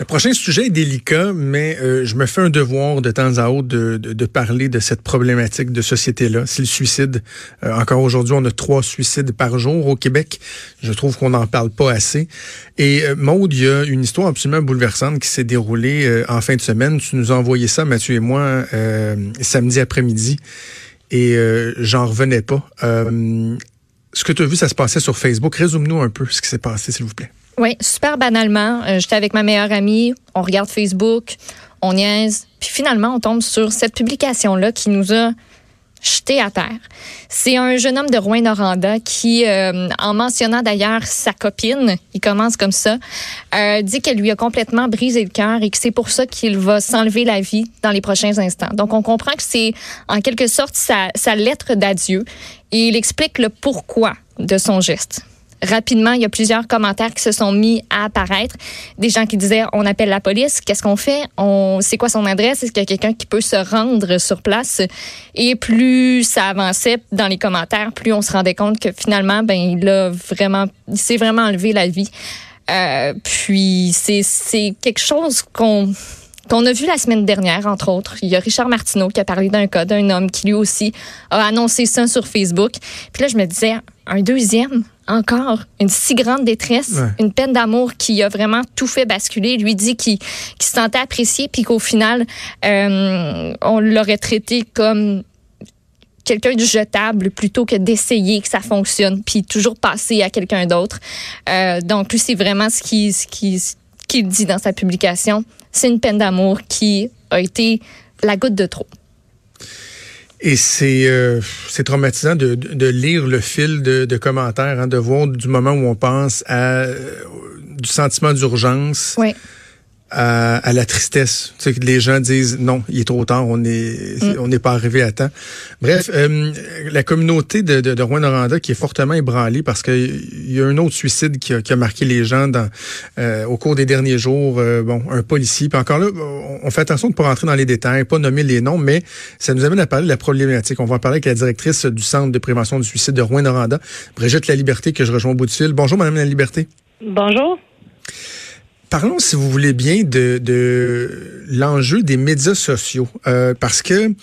Le prochain sujet est délicat, mais euh, je me fais un devoir de temps à autre de, de, de parler de cette problématique de société-là. C'est le suicide. Euh, encore aujourd'hui, on a trois suicides par jour au Québec. Je trouve qu'on n'en parle pas assez. Et euh, Maude, il y a une histoire absolument bouleversante qui s'est déroulée euh, en fin de semaine. Tu nous as envoyé ça, Mathieu et moi, samedi après-midi. Et j'en revenais pas. ce que tu as vu, ça se passait sur Facebook. Résume-nous un peu ce qui s'est passé, s'il vous plaît. Oui, super banalement. Euh, J'étais avec ma meilleure amie, on regarde Facebook, on niaise, puis finalement, on tombe sur cette publication-là qui nous a jeté à terre. C'est un jeune homme de Rouen-Noranda qui, euh, en mentionnant d'ailleurs sa copine, il commence comme ça, euh, dit qu'elle lui a complètement brisé le cœur et que c'est pour ça qu'il va s'enlever la vie dans les prochains instants. Donc, on comprend que c'est en quelque sorte sa, sa lettre d'adieu et il explique le pourquoi de son geste rapidement, il y a plusieurs commentaires qui se sont mis à apparaître. Des gens qui disaient on appelle la police, qu'est-ce qu'on fait? On c'est quoi son adresse? Est-ce qu'il y a quelqu'un qui peut se rendre sur place? Et plus ça avançait dans les commentaires, plus on se rendait compte que finalement, ben il a vraiment, s'est vraiment enlevé la vie. Euh, puis c'est c'est quelque chose qu'on qu'on a vu la semaine dernière, entre autres. Il y a Richard Martineau qui a parlé d'un cas d'un homme qui lui aussi a annoncé ça sur Facebook. Puis là, je me disais, un deuxième, encore, une si grande détresse, une peine d'amour qui a vraiment tout fait basculer. lui dit qu'il se sentait apprécié, puis qu'au final, euh, on l'aurait traité comme quelqu'un de jetable plutôt que d'essayer que ça fonctionne, puis toujours passer à quelqu'un d'autre. Euh, donc, lui, c'est vraiment ce qui, ce qui, qu'il dit dans sa publication. C'est une peine d'amour qui a été la goutte de trop. Et c'est euh, c'est traumatisant de, de, lire le fil de, de commentaires, hein, de voir du moment où on pense à euh, du sentiment d'urgence. Oui à, la tristesse. Tu sais, que les gens disent non, il est trop tard, on est, mm. on n'est pas arrivé à temps. Bref, euh, la communauté de, de, de Rouen-Noranda qui est fortement ébranlée parce qu'il y a un autre suicide qui a, qui a marqué les gens dans, euh, au cours des derniers jours. Euh, bon, un policier. Puis encore là, on fait attention de ne pas rentrer dans les détails, pas nommer les noms, mais ça nous amène à parler de la problématique. On va en parler avec la directrice du Centre de prévention du suicide de Rouen-Noranda, Brigitte La Liberté, que je rejoins au bout du fil. Bonjour, Madame La Liberté. Bonjour. Parlons, si vous voulez bien, de, de l'enjeu des médias sociaux, euh, parce que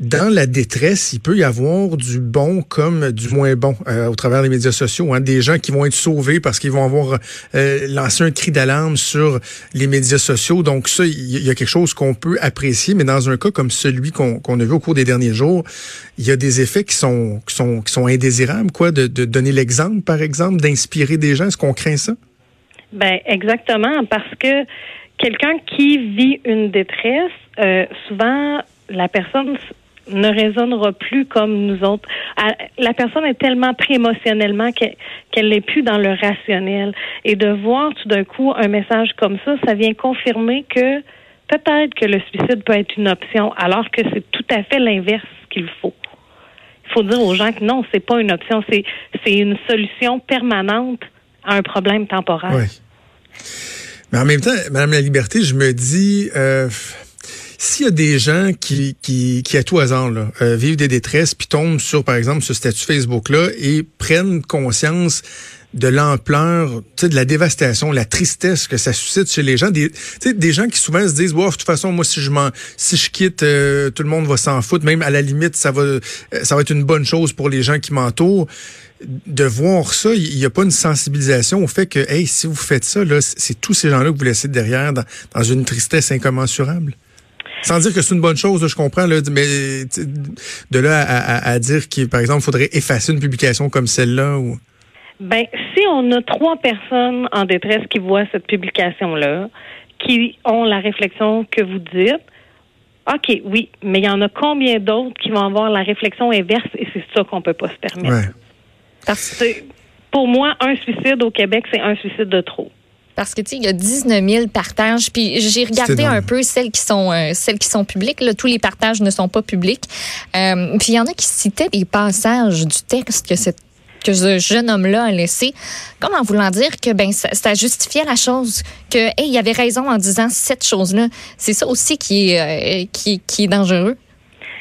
dans la détresse, il peut y avoir du bon comme du moins bon euh, au travers des médias sociaux. Hein, des gens qui vont être sauvés parce qu'ils vont avoir euh, lancé un cri d'alarme sur les médias sociaux. Donc ça, il y, a quelque chose qu'on peut apprécier, mais dans un cas comme celui qu'on a vu au cours des derniers jours, il y a des effets qui sont qui sont qui sont indésirables, quoi, de, de donner l'exemple, par exemple, d'inspirer des gens. Est-ce qu'on craint ça? Ben exactement, parce que quelqu'un qui vit une détresse, euh, souvent la personne ne résonnera plus comme nous autres. La personne est tellement pris émotionnellement qu'elle n'est plus dans le rationnel. Et de voir tout d'un coup un message comme ça, ça vient confirmer que peut-être que le suicide peut être une option, alors que c'est tout à fait l'inverse qu'il faut. Il faut dire aux gens que non, c'est pas une option, c'est une solution permanente un problème temporaire. Oui. Mais en même temps, Madame la Liberté, je me dis, euh, s'il y a des gens qui, qui, à tout hasard, euh, vivent des détresses, puis tombent sur, par exemple, ce statut Facebook-là et prennent conscience de l'ampleur, de la dévastation, la tristesse que ça suscite chez les gens. Des, des gens qui souvent se disent, de toute façon, moi, si je m'en, si je quitte, euh, tout le monde va s'en foutre. Même à la limite, ça va, euh, ça va être une bonne chose pour les gens qui m'entourent. De voir ça, il n'y a pas une sensibilisation au fait que, hey, si vous faites ça, là, c'est tous ces gens-là que vous laissez derrière dans, dans une tristesse incommensurable. Sans dire que c'est une bonne chose, je comprends, là, mais de là à, à dire qu'il, par exemple, faudrait effacer une publication comme celle-là ou. Ben, si on a trois personnes en détresse qui voient cette publication-là, qui ont la réflexion que vous dites, OK, oui, mais il y en a combien d'autres qui vont avoir la réflexion inverse et c'est ça qu'on peut pas se permettre? Parce que pour moi, un suicide au Québec, c'est un suicide de trop. Parce que tu sais, il y a 19 000 partages. Puis j'ai regardé un peu celles qui sont euh, celles qui sont publiques. Là, tous les partages ne sont pas publics. Euh, puis il y en a qui citaient des passages du texte que cette que ce jeune homme-là a laissé, comme en voulant dire que ben ça, justifiait la chose, que hey, il avait raison en disant cette chose-là. C'est ça aussi qui est, euh, qui, est dangereux.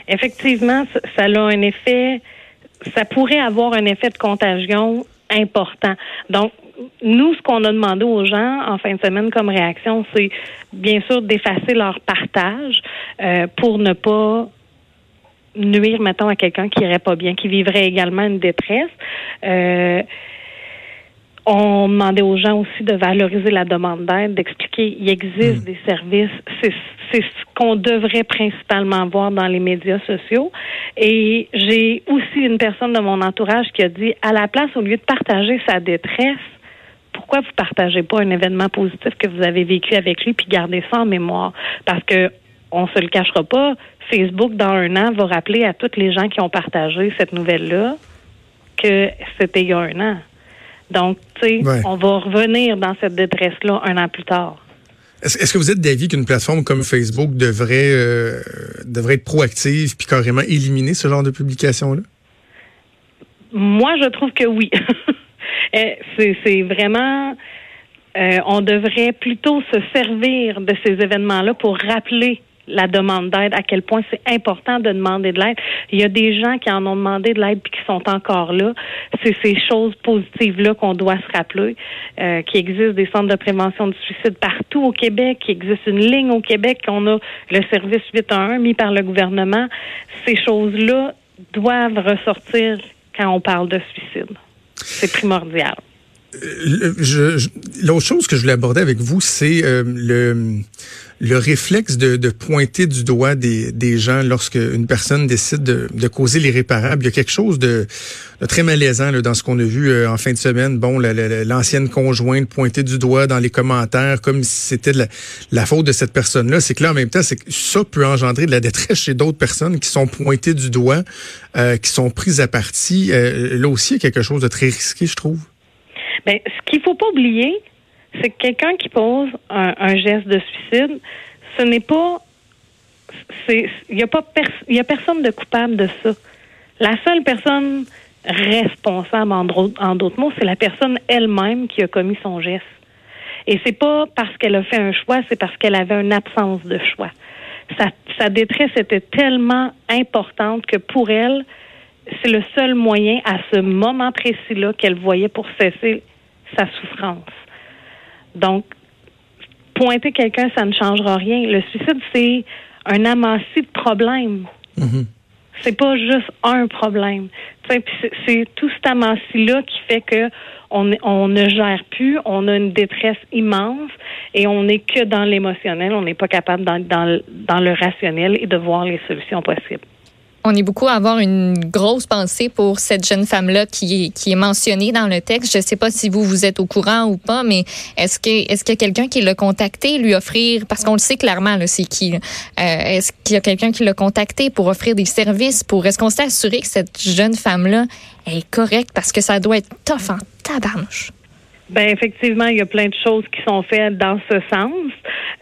Effectivement, ça, a un effet, ça pourrait avoir un effet de contagion important. Donc, nous, ce qu'on a demandé aux gens en fin de semaine comme réaction, c'est bien sûr d'effacer leur partage euh, pour ne pas nuire, mettons, à quelqu'un qui irait pas bien, qui vivrait également une détresse. Euh, on demandait aux gens aussi de valoriser la demande d'aide, d'expliquer il existe hmm. des services. C'est, c'est ce qu'on devrait principalement voir dans les médias sociaux. Et j'ai aussi une personne de mon entourage qui a dit à la place, au lieu de partager sa détresse, pourquoi vous partagez pas un événement positif que vous avez vécu avec lui puis gardez ça en mémoire? Parce que on se le cachera pas, Facebook dans un an va rappeler à toutes les gens qui ont partagé cette nouvelle-là que c'était il y a un an. Donc, tu sais, on va revenir dans cette détresse-là un an plus tard. Est-ce que vous êtes d'avis qu'une plateforme comme Facebook devrait, euh, devrait être proactive puis carrément éliminer ce genre de publication-là? Moi, je trouve que oui. Euh, c'est vraiment... Euh, on devrait plutôt se servir de ces événements-là pour rappeler la demande d'aide, à quel point c'est important de demander de l'aide. Il y a des gens qui en ont demandé de l'aide puis qui sont encore là. C'est ces choses positives-là qu'on doit se rappeler, euh, qu'il existe des centres de prévention du suicide partout au Québec, qu'il existe une ligne au Québec, qu'on a le service 811 mis par le gouvernement. Ces choses-là doivent ressortir quand on parle de suicide. C'est primordial. Euh, l'autre chose que je voulais aborder avec vous, c'est euh, le le réflexe de, de, pointer du doigt des, des gens lorsque une personne décide de, de causer l'irréparable. Il y a quelque chose de, très malaisant là, dans ce qu'on a vu euh, en fin de semaine. Bon, l'ancienne conjointe pointer du doigt dans les commentaires comme si c'était la, la, faute de cette personne-là. C'est que là, en même temps, c'est que ça peut engendrer de la détresse chez d'autres personnes qui sont pointées du doigt, euh, qui sont prises à partie. Euh, là aussi, il y a quelque chose de très risqué, je trouve. Bien, ce qu'il faut pas oublier, c'est que quelqu'un qui pose un, geste de suicide, ce n'est pas. Il n'y a, pas y a personne de coupable de ça. La seule personne responsable, en, d'autres mots, c'est la personne elle-même qui a commis son geste. Et c'est pas parce qu'elle a fait un choix, c'est parce qu'elle avait une absence de choix. Sa détresse était tellement importante que pour elle, c'est le seul moyen à ce moment précis-là qu'elle voyait pour cesser sa souffrance. Donc, pointer quelqu'un, ça ne changera rien. Le suicide, c'est un amassis de problèmes. Mm-hmm. C'est pas juste un problème. C'est tout cet amassis-là qui fait que on, on, ne gère plus, on a une détresse immense et on n'est que dans l'émotionnel, on n'est pas capable dans, dans, dans le rationnel et de voir les solutions possibles on est beaucoup à avoir une grosse pensée pour cette jeune femme-là qui est, mentionnée dans le texte. Je ne sais pas si vous, vous êtes au courant ou pas, mais est-ce que est-ce qu'il y a quelqu'un qui l'a contacté, lui offrir, parce qu'on le sait clairement, c'est qui. Euh, est-ce qu'il y a quelqu'un qui l'a contacté pour offrir des services, pour est-ce qu'on s'est assuré que cette jeune femme-là est correcte, parce que ça doit être tough en tabarnouche. Ben effectivement, il y a plein de choses qui sont faites dans ce sens.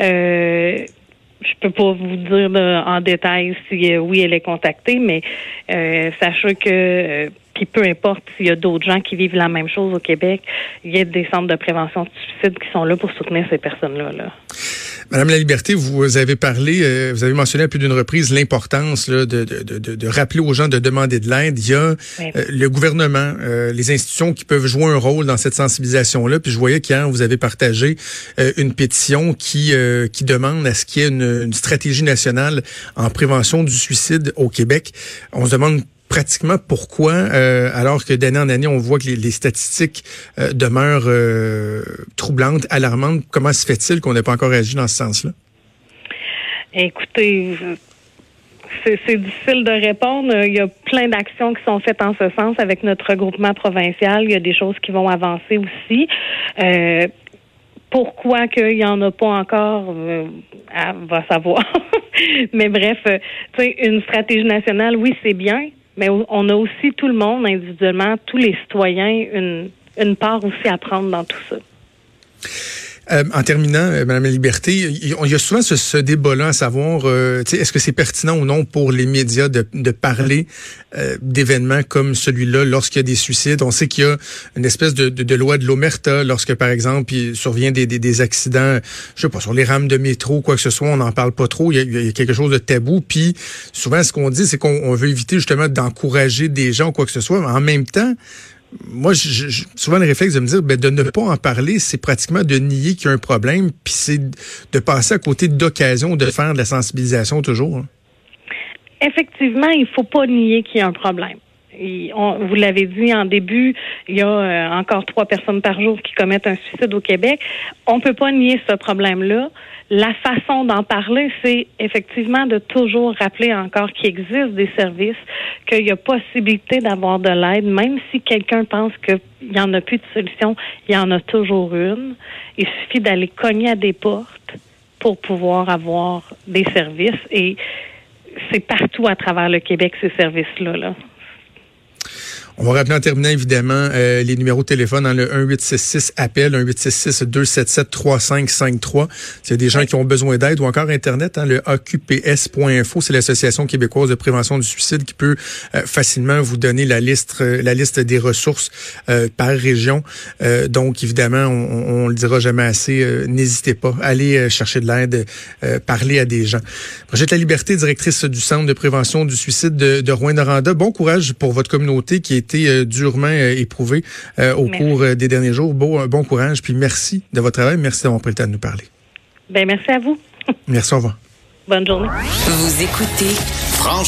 Euh, je peux pas vous dire en détail si euh, oui elle est contactée, mais euh, sachez que euh, puis peu importe s'il y a d'autres gens qui vivent la même chose au Québec, il y a des centres de prévention du suicide qui sont là pour soutenir ces personnes-là. Là. Madame la Liberté, vous avez parlé, euh, vous avez mentionné à plus d'une reprise l'importance de, de, de, de, rappeler aux gens de demander de l'aide. Il y a euh, le gouvernement, euh, les institutions qui peuvent jouer un rôle dans cette sensibilisation-là. Puis je voyais qu'hier, vous avez partagé une pétition qui, qui demande à ce qu'il y ait une, une stratégie nationale en prévention du suicide au Québec. On se demande pratiquement pourquoi, euh, alors que d'année en année, on voit que les, statistiques euh, demeurent euh, troublantes, alarmantes, comment se fait-il qu'on n'ait pas encore agi dans ce sens-là? Écoutez, c'est difficile de répondre. Il y a plein d'actions qui sont faites en ce sens avec notre regroupement provincial. Il y a des choses qui vont avancer aussi. pourquoi qu'il n'y en a pas encore, on va savoir. Mais bref, tu sais, une stratégie nationale, oui, c'est bien, mais on a aussi tout le monde individuellement, tous les citoyens, une, une part aussi à prendre dans tout ça. Euh, en terminant, euh, Madame la Liberté, il y a souvent ce, ce débat-là à savoir, euh, est-ce que c'est pertinent ou non pour les médias de, parler d'événements comme celui-là lorsqu'il y a des suicides? On sait qu'il y a une espèce de, loi de l'omerta lorsque, par exemple, il survient des, accidents, je sais pas, sur les rames de métro, quoi que ce soit, on n'en parle pas trop. Il y, a, il y, a, quelque chose de tabou. Puis souvent, ce qu'on dit, c'est qu'on veut éviter justement d'encourager des gens, quoi que ce soit. Mais en même temps, moi, souvent le réflexe de me dire, ben, de ne pas en parler, c'est pratiquement de nier qu'il y a un problème, puis c'est de passer à côté d'occasions de faire de la sensibilisation toujours. Hein. Effectivement, il faut pas nier qu'il y a un problème. Vous l'avez dit en début, il y a euh, encore trois personnes par jour qui commettent un suicide au Québec. On peut pas nier ce problème-là. La façon d'en parler, c'est effectivement de toujours rappeler encore qu'il existe des services, qu'il y a possibilité d'avoir de l'aide, même si quelqu'un pense qu'il n'y en a plus de solution, il y en a toujours une. Il suffit d'aller cogner à des portes pour pouvoir avoir des services et c'est partout à travers le Québec ces services-là. Là. On va rappeler en terminant, évidemment, euh, les numéros de téléphone dans le 1866 appel, 1866 277 3553. S'il y a des gens qui ont besoin d'aide ou encore Internet, hein, le AQPS.info, c'est l'Association québécoise de prévention du suicide qui peut euh, facilement vous donner la liste, euh, la liste des ressources par région. donc, évidemment, on, on, le dira jamais assez, n'hésitez pas, allez chercher de l'aide, parler à des gens. Brigitte La Liberté, directrice du Centre de prévention du suicide de, de Rouen-Noranda. Bon courage pour votre communauté qui est été euh, durement euh, éprouvé euh, au cours des derniers jours. Bon, bon courage, puis merci de votre travail. Merci d'avoir pris le temps de nous parler. Ben, merci à vous. merci, au revoir. Bonne journée. Vous écoutez Franchement.